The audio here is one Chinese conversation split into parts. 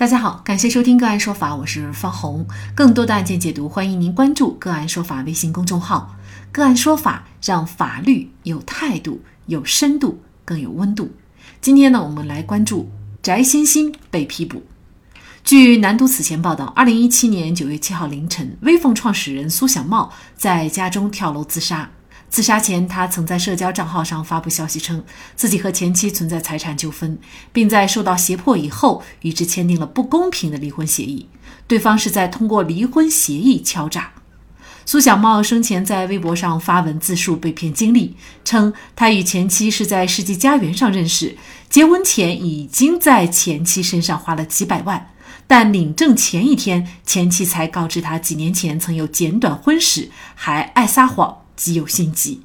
大家好，感谢收听个案说法，我是方红。更多的案件解读，欢迎您关注个案说法微信公众号。个案说法让法律有态度、有深度、更有温度。今天呢，我们来关注翟欣欣被批捕。据南都此前报道，二零一七年九月七号凌晨，微凤创始人苏小茂在家中跳楼自杀。自杀前，他曾在社交账号上发布消息称，自己和前妻存在财产纠纷，并在受到胁迫以后与之签订了不公平的离婚协议。对方是在通过离婚协议敲诈。苏小茂生前在微博上发文自述被骗经历，称他与前妻是在世纪佳缘上认识，结婚前已经在前妻身上花了几百万，但领证前一天，前妻才告知他几年前曾有简短婚史，还爱撒谎。极有心机，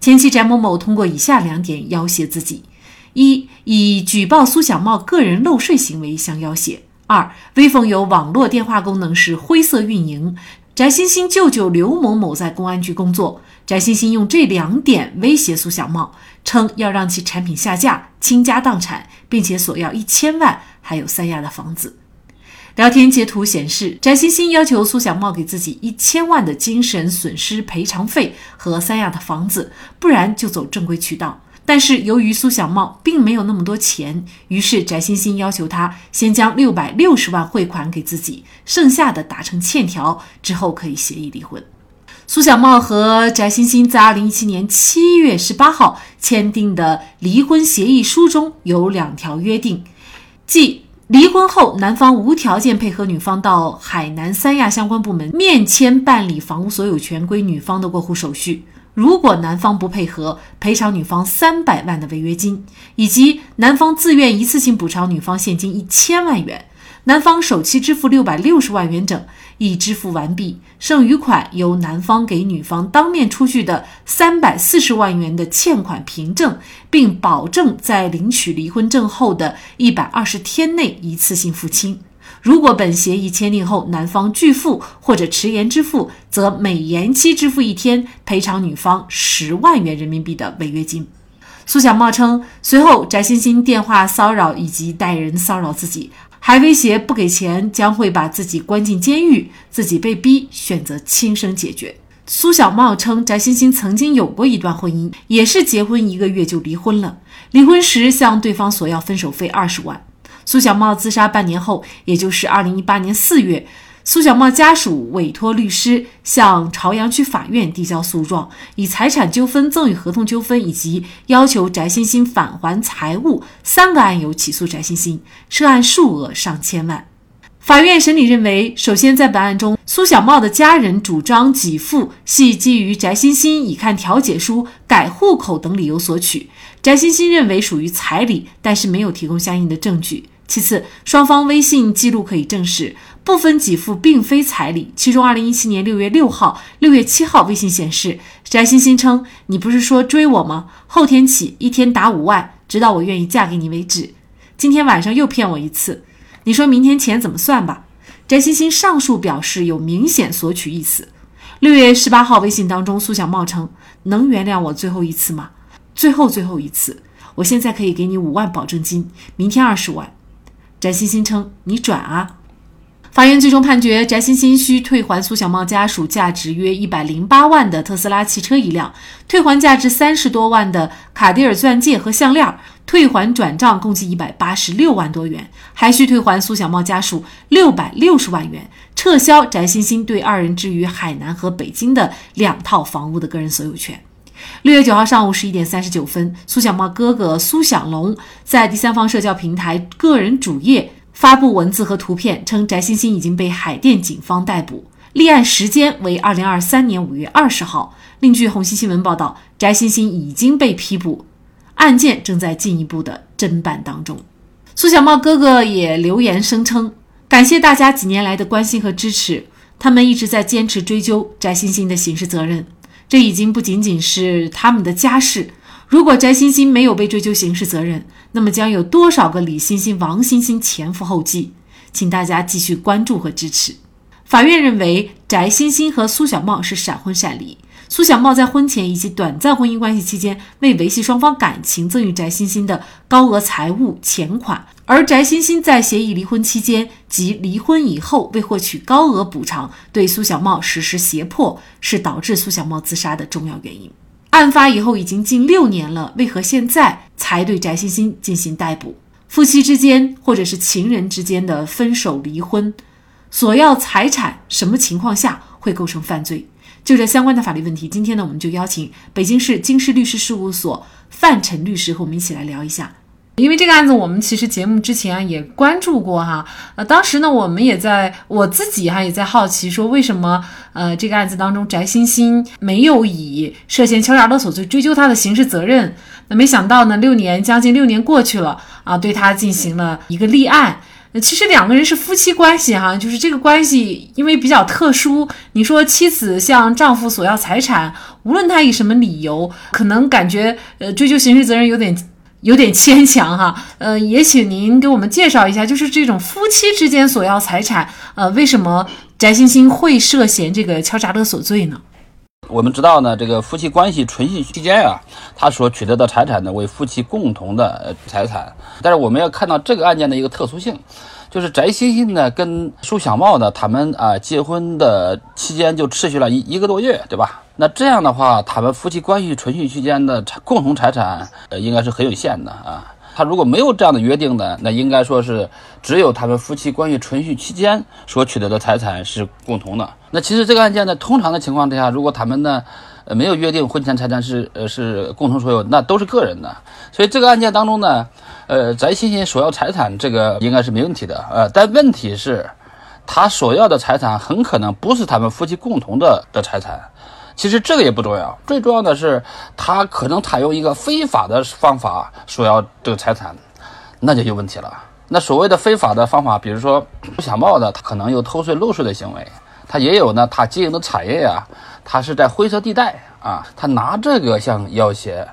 前妻翟某某通过以下两点要挟自己：一、以举报苏小茂个人漏税行为相要挟；二、微凤有网络电话功能是灰色运营，翟欣欣舅舅刘某某在公安局工作，翟欣欣用这两点威胁苏小茂，称要让其产品下架、倾家荡产，并且索要一千万，还有三亚的房子。聊天截图显示，翟欣欣要求苏小茂给自己一千万的精神损失赔偿费和三亚的房子，不然就走正规渠道。但是由于苏小茂并没有那么多钱，于是翟欣欣要求他先将六百六十万汇款给自己，剩下的打成欠条，之后可以协议离婚。苏小茂和翟欣欣在二零一七年七月十八号签订的离婚协议书中有两条约定，即。离婚后，男方无条件配合女方到海南三亚相关部门面签办理房屋所有权归女方的过户手续。如果男方不配合，赔偿女方三百万的违约金，以及男方自愿一次性补偿女方现金一千万元。男方首期支付六百六十万元整，已支付完毕，剩余款由男方给女方当面出具的三百四十万元的欠款凭证，并保证在领取离婚证后的一百二十天内一次性付清。如果本协议签订后男方拒付或者迟延支付，则每延期支付一天赔偿女方十万元人民币的违约金。苏小茂称，随后翟欣欣电话骚扰以及带人骚扰自己。还威胁不给钱将会把自己关进监狱，自己被逼选择轻生解决。苏小茂称，翟欣欣曾经有过一段婚姻，也是结婚一个月就离婚了。离婚时向对方索要分手费二十万。苏小茂自杀半年后，也就是二零一八年四月。苏小茂家属委托律师向朝阳区法院递交诉状，以财产纠纷、赠与合同纠纷以及要求翟欣欣返还财物三个案由起诉翟欣欣，涉案数额上千万。法院审理认为，首先在本案中，苏小茂的家人主张给付系基于翟欣欣已看调解书、改户口等理由索取，翟欣欣认为属于彩礼，但是没有提供相应的证据。其次，双方微信记录可以证实。部分给付并非彩礼，其中，二零一七年六月六号、六月七号微信显示，翟欣欣称：“你不是说追我吗？后天起一天打五万，直到我愿意嫁给你为止。”今天晚上又骗我一次，你说明天钱怎么算吧？翟欣欣上述表示有明显索取意思。六月十八号微信当中，苏小茂称：“能原谅我最后一次吗？最后最后一次，我现在可以给你五万保证金，明天二十万。”翟欣欣称：“你转啊。”法院最终判决，翟欣欣需退还苏小茂家属价值约一百零八万的特斯拉汽车一辆，退还价值三十多万的卡地尔钻戒和项链，退还转账共计一百八十六万多元，还需退还苏小茂家属六百六十万元，撤销翟欣欣对二人置于海南和北京的两套房屋的个人所有权。六月九号上午十一点三十九分，苏小茂哥哥苏小龙在第三方社交平台个人主页。发布文字和图片称，翟欣欣已经被海淀警方逮捕，立案时间为二零二三年五月二十号。另据红星新闻报道，翟欣欣已经被批捕，案件正在进一步的侦办当中。苏小茂哥哥也留言声称，感谢大家几年来的关心和支持，他们一直在坚持追究翟欣欣的刑事责任，这已经不仅仅是他们的家事。如果翟欣欣没有被追究刑事责任，那么将有多少个李欣欣、王欣欣前赴后继？请大家继续关注和支持。法院认为，翟欣欣和苏小茂是闪婚闪离，苏小茂在婚前以及短暂婚姻关系期间为维系双方感情赠与翟欣欣的高额财物钱款，而翟欣欣在协议离婚期间及离婚以后为获取高额补偿，对苏小茂实施胁迫，是导致苏小茂自杀的重要原因。案发以后已经近六年了，为何现在才对翟欣欣进行逮捕？夫妻之间或者是情人之间的分手离婚，索要财产，什么情况下会构成犯罪？就这相关的法律问题，今天呢，我们就邀请北京市京师律师事务所范晨律师和我们一起来聊一下。因为这个案子，我们其实节目之前也关注过哈。呃，当时呢，我们也在我自己哈也在好奇，说为什么呃这个案子当中翟欣欣没有以涉嫌敲诈勒索罪追究他的刑事责任？那没想到呢，六年将近六年过去了啊，对他进行了一个立案。其实两个人是夫妻关系哈，就是这个关系因为比较特殊。你说妻子向丈夫索要财产，无论他以什么理由，可能感觉呃追究刑事责任有点有点牵强哈。呃，也请您给我们介绍一下，就是这种夫妻之间索要财产，呃，为什么翟欣欣会涉嫌这个敲诈勒索罪呢？我们知道呢，这个夫妻关系存续期间啊，他所取得的财产呢为夫妻共同的财产。但是我们要看到这个案件的一个特殊性，就是翟欣欣呢跟苏小茂呢，他们啊结婚的期间就持续了一一个多月，对吧？那这样的话，他们夫妻关系存续期间的共同财产呃应该是很有限的啊。他如果没有这样的约定呢，那应该说是只有他们夫妻关系存续期间所取得的财产是共同的。那其实这个案件呢，通常的情况之下，如果他们呢，呃，没有约定婚前财产是呃是共同所有，那都是个人的。所以这个案件当中呢，呃，翟欣欣索要财产这个应该是没问题的，呃，但问题是，他索要的财产很可能不是他们夫妻共同的的财产。其实这个也不重要，最重要的是他可能采用一个非法的方法索要这个财产，那就有问题了。那所谓的非法的方法，比如说 不想冒的，他可能有偷税漏税的行为，他也有呢，他经营的产业呀，他是在灰色地带啊，他拿这个向要挟，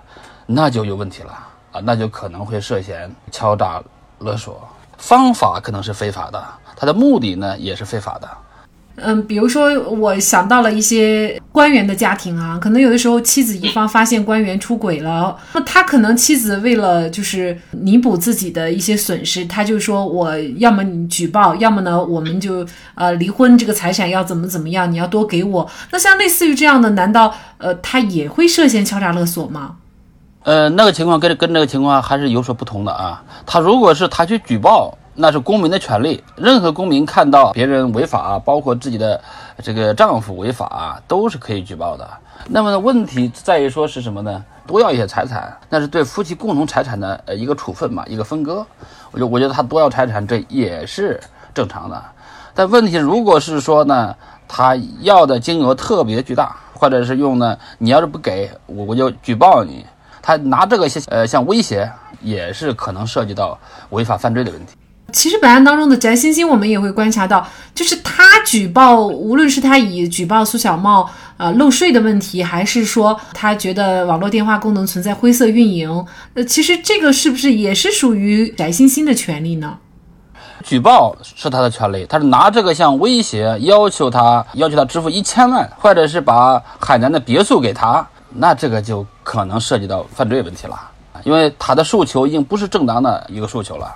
那就有问题了那就可能会涉嫌敲诈勒索，方法可能是非法的，他的目的呢也是非法的。嗯，比如说，我想到了一些官员的家庭啊，可能有的时候妻子一方发现官员出轨了，那他可能妻子为了就是弥补自己的一些损失，他就说我要么你举报，要么呢我们就呃离婚，这个财产要怎么怎么样，你要多给我。那像类似于这样的，难道呃他也会涉嫌敲诈勒索吗？呃，那个情况跟跟这个情况还是有所不同的啊。他如果是他去举报。那是公民的权利，任何公民看到别人违法，包括自己的这个丈夫违法，都是可以举报的。那么问题在于说是什么呢？多要一些财产，那是对夫妻共同财产的呃一个处分嘛，一个分割。我就我觉得他多要财产，这也是正常的。但问题如果是说呢，他要的金额特别巨大，或者是用呢，你要是不给我，我就举报你。他拿这个些呃像威胁，也是可能涉及到违法犯罪的问题。其实本案当中的翟欣欣，我们也会观察到，就是他举报，无论是他以举报苏小茂呃漏税的问题，还是说他觉得网络电话功能存在灰色运营，呃，其实这个是不是也是属于翟欣欣的权利呢？举报是他的权利，他是拿这个像威胁，要求他要求他支付一千万，或者是把海南的别墅给他，那这个就可能涉及到犯罪问题了，因为他的诉求已经不是正当的一个诉求了。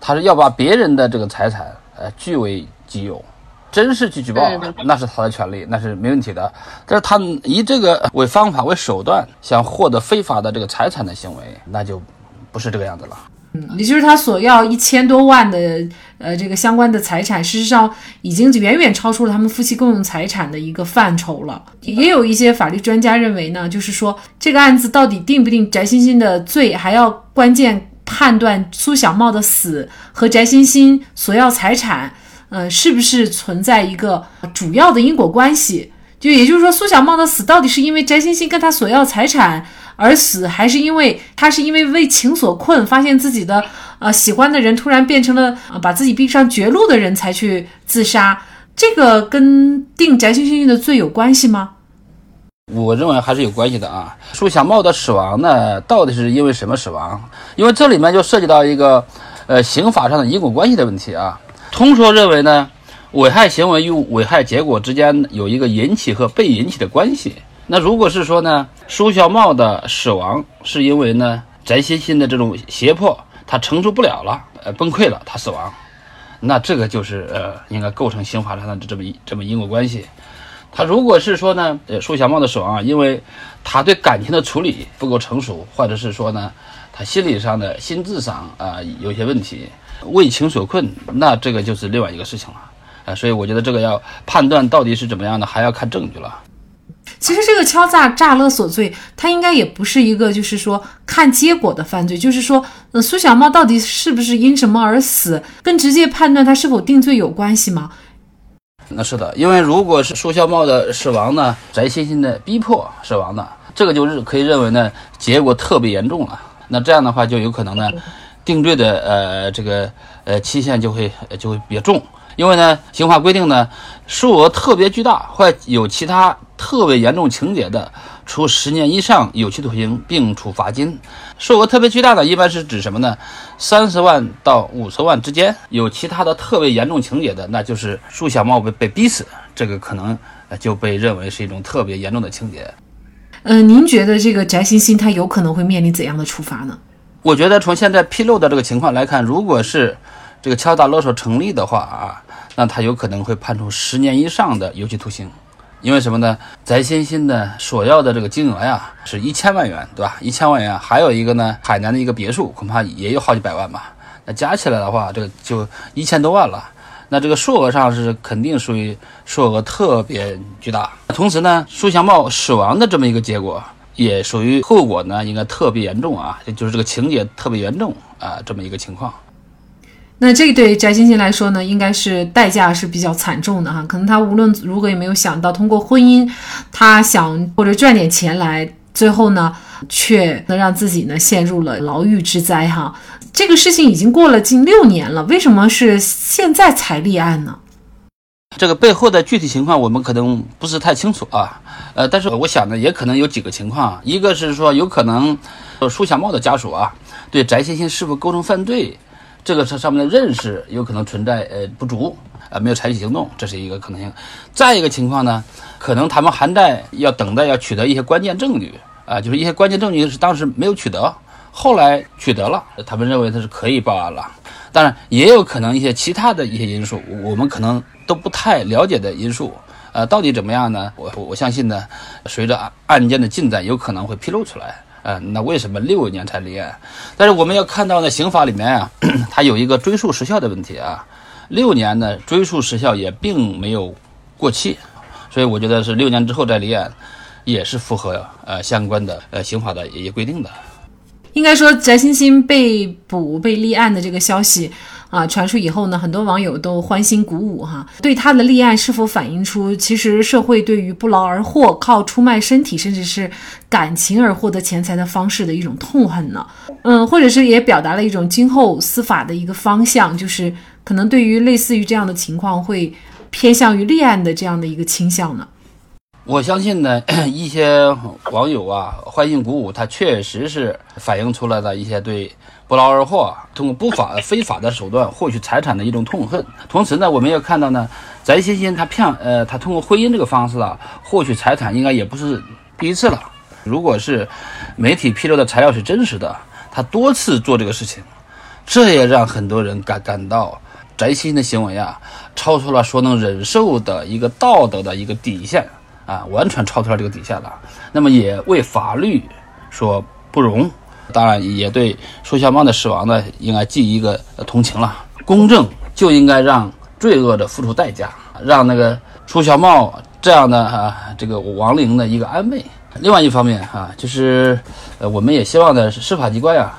他是要把别人的这个财产，呃，据为己有，真是去举报，那是他的权利，那是没问题的。但是他以这个为方法为手段，想获得非法的这个财产的行为，那就不是这个样子了。嗯，也就是他索要一千多万的，呃，这个相关的财产，事实上已经远远超出了他们夫妻共用财产的一个范畴了。也有一些法律专家认为呢，就是说这个案子到底定不定翟欣欣的罪，还要关键。判断苏小茂的死和翟欣欣索要财产，呃，是不是存在一个主要的因果关系？就也就是说，苏小茂的死到底是因为翟欣欣跟他索要财产而死，还是因为他是因为为情所困，发现自己的呃喜欢的人突然变成了把自己逼上绝路的人才去自杀？这个跟定翟欣欣的罪有关系吗？我认为还是有关系的啊。苏小茂的死亡呢，到底是因为什么死亡？因为这里面就涉及到一个，呃，刑法上的因果关系的问题啊。通说认为呢，危害行为与危害结果之间有一个引起和被引起的关系，那如果是说呢，舒小茂的死亡是因为呢翟欣欣的这种胁迫，他承受不了了，呃，崩溃了，他死亡，那这个就是呃，应该构成刑法上的这么这么因果关系。他如果是说呢，呃，舒小茂的死亡啊，因为他对感情的处理不够成熟，或者是说呢，他心理上的心智上啊有些问题，为情所困，那这个就是另外一个事情了。啊，所以我觉得这个要判断到底是怎么样的，还要看证据了。其实这个敲诈诈勒索罪，它应该也不是一个就是说看结果的犯罪，就是说，呃，苏小茂到底是不是因什么而死，跟直接判断他是否定罪有关系吗？那是的，因为如果是苏小茂的死亡呢，翟欣欣的逼迫死亡的，这个就是可以认为呢，结果特别严重了。那这样的话，就有可能呢，定罪的呃这个呃期限就会就会比较重。因为呢，刑法规定呢，数额特别巨大或有其他特别严重情节的，处十年以上有期徒刑，并处罚金。数额特别巨大的，一般是指什么呢？三十万到五十万之间。有其他的特别严重情节的，那就是苏小茂被被逼死，这个可能就被认为是一种特别严重的情节。嗯，您觉得这个翟欣欣他有可能会面临怎样的处罚呢？我觉得从现在披露的这个情况来看，如果是这个敲诈勒索成立的话啊。那他有可能会判处十年以上的有期徒刑，因为什么呢？翟欣欣的索要的这个金额呀，是一千万元，对吧？一千万元，还有一个呢，海南的一个别墅，恐怕也有好几百万吧。那加起来的话，这个就一千多万了。那这个数额上是肯定属于数额特别巨大。同时呢，苏祥茂死亡的这么一个结果，也属于后果呢，应该特别严重啊，就是这个情节特别严重啊，这么一个情况。那这对翟欣欣来说呢，应该是代价是比较惨重的哈。可能他无论如何也没有想到，通过婚姻，他想或者赚点钱来，最后呢，却能让自己呢陷入了牢狱之灾哈。这个事情已经过了近六年了，为什么是现在才立案呢？这个背后的具体情况我们可能不是太清楚啊。呃，但是我想呢，也可能有几个情况，一个是说有可能苏小茂的家属啊，对翟欣欣是否构成犯罪。这个上上面的认识有可能存在呃不足啊，没有采取行动，这是一个可能性。再一个情况呢，可能他们还在要等待要取得一些关键证据啊，就是一些关键证据是当时没有取得，后来取得了，他们认为他是可以报案了。当然也有可能一些其他的一些因素，我们可能都不太了解的因素，呃，到底怎么样呢？我我相信呢，随着案案件的进展，有可能会披露出来。呃，那为什么六年才立案？但是我们要看到呢，刑法里面啊，它有一个追诉时效的问题啊。六年呢，追诉时效也并没有过期，所以我觉得是六年之后再立案，也是符合呃相关的呃刑法的一些规定的。应该说，翟欣欣被捕被立案的这个消息。啊，传出以后呢，很多网友都欢欣鼓舞哈。对他的立案是否反映出其实社会对于不劳而获、靠出卖身体甚至是感情而获得钱财的方式的一种痛恨呢？嗯，或者是也表达了一种今后司法的一个方向，就是可能对于类似于这样的情况会偏向于立案的这样的一个倾向呢？我相信呢，一些网友啊欢欣鼓舞，他确实是反映出来的一些对。不劳而获，通过不法、非法的手段获取财产的一种痛恨。同时呢，我们要看到呢，翟欣欣他骗呃，他通过婚姻这个方式啊获取财产，应该也不是第一次了。如果是媒体披露的材料是真实的，他多次做这个事情，这也让很多人感感到翟欣欣的行为啊，超出了所能忍受的一个道德的一个底线啊，完全超出了这个底线了。那么也为法律所不容。当然，也对苏小茂的死亡呢，应该寄一个同情了。公正就应该让罪恶的付出代价，让那个苏小茂这样的啊，这个亡灵的一个安慰。另外一方面啊，就是呃，我们也希望呢，司法机关呀，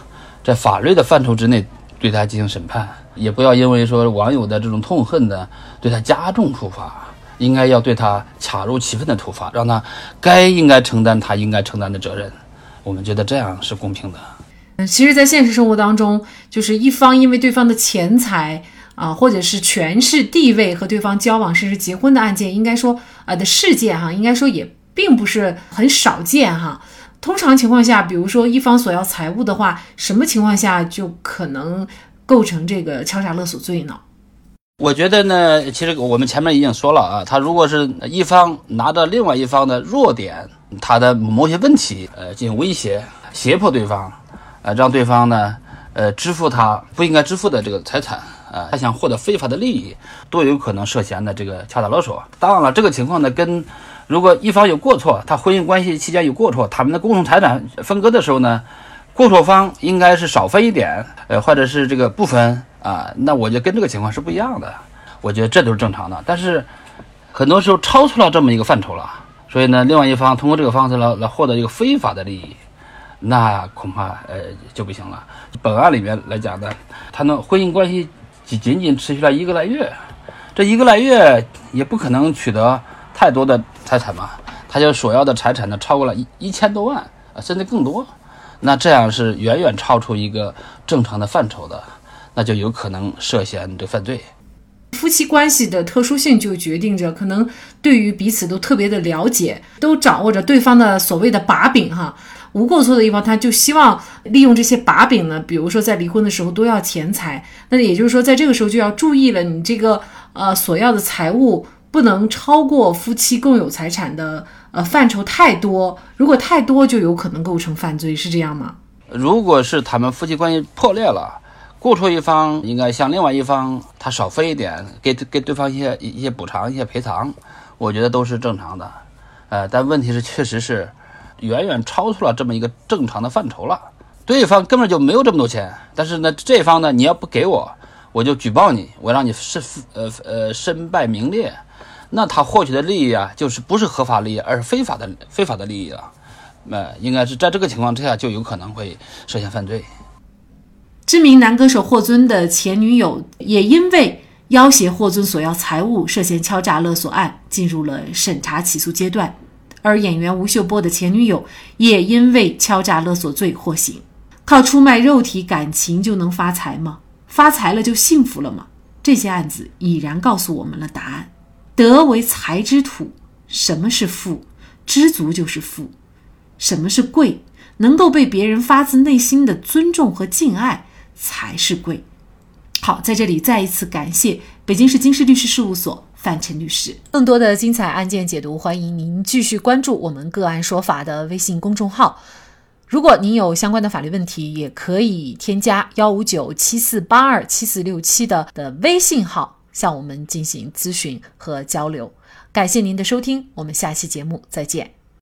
在法律的范畴之内对他进行审判，也不要因为说网友的这种痛恨呢，对他加重处罚，应该要对他恰如其分的处罚，让他该应该承担他应该承担的责任。我们觉得这样是公平的。嗯，其实，在现实生活当中，就是一方因为对方的钱财啊，或者是权势地位和对方交往甚至结婚的案件，应该说啊的事件哈，应该说也并不是很少见哈。通常情况下，比如说一方索要财物的话，什么情况下就可能构成这个敲诈勒索罪呢？我觉得呢，其实我们前面已经说了啊，他如果是一方拿着另外一方的弱点，他的某些问题，呃，进行威胁、胁迫对方，呃，让对方呢，呃，支付他不应该支付的这个财产，啊，他想获得非法的利益，都有可能涉嫌的这个敲诈勒索。当然了，这个情况呢，跟如果一方有过错，他婚姻关系期间有过错，他们的共同财产分割的时候呢，过错方应该是少分一点，呃，或者是这个不分。啊，那我觉得跟这个情况是不一样的，我觉得这都是正常的。但是很多时候超出了这么一个范畴了，所以呢，另外一方通过这个方式来来获得一个非法的利益，那恐怕呃就不行了。本案里面来讲呢，他呢婚姻关系仅仅仅持续了一个来月，这一个来月也不可能取得太多的财产嘛，他就索要的财产呢超过了一一千多万啊，甚至更多，那这样是远远超出一个正常的范畴的。那就有可能涉嫌这犯罪。夫妻关系的特殊性就决定着，可能对于彼此都特别的了解，都掌握着对方的所谓的把柄哈。无过错的一方，他就希望利用这些把柄呢，比如说在离婚的时候都要钱财。那也就是说，在这个时候就要注意了，你这个呃所要的财物不能超过夫妻共有财产的呃范畴太多，如果太多就有可能构成犯罪，是这样吗？如果是他们夫妻关系破裂了。过错一方应该向另外一方他少分一点，给给对方一些一些补偿、一些赔偿，我觉得都是正常的。呃，但问题是，确实是远远超出了这么一个正常的范畴了。对方根本就没有这么多钱，但是呢，这方呢，你要不给我，我就举报你，我让你身呃呃身败名裂。那他获取的利益啊，就是不是合法利益，而是非法的非法的利益了。那应该是在这个情况之下，就有可能会涉嫌犯罪。知名男歌手霍尊的前女友也因为要挟霍尊索要财物，涉嫌敲诈勒索案进入了审查起诉阶段。而演员吴秀波的前女友也因为敲诈勒索罪获刑。靠出卖肉体感情就能发财吗？发财了就幸福了吗？这些案子已然告诉我们了答案。德为财之土，什么是富？知足就是富。什么是贵？能够被别人发自内心的尊重和敬爱。才是贵。好，在这里再一次感谢北京市京师律师事务所范晨律师。更多的精彩案件解读，欢迎您继续关注我们“个案说法”的微信公众号。如果您有相关的法律问题，也可以添加幺五九七四八二七四六七的的微信号向我们进行咨询和交流。感谢您的收听，我们下期节目再见。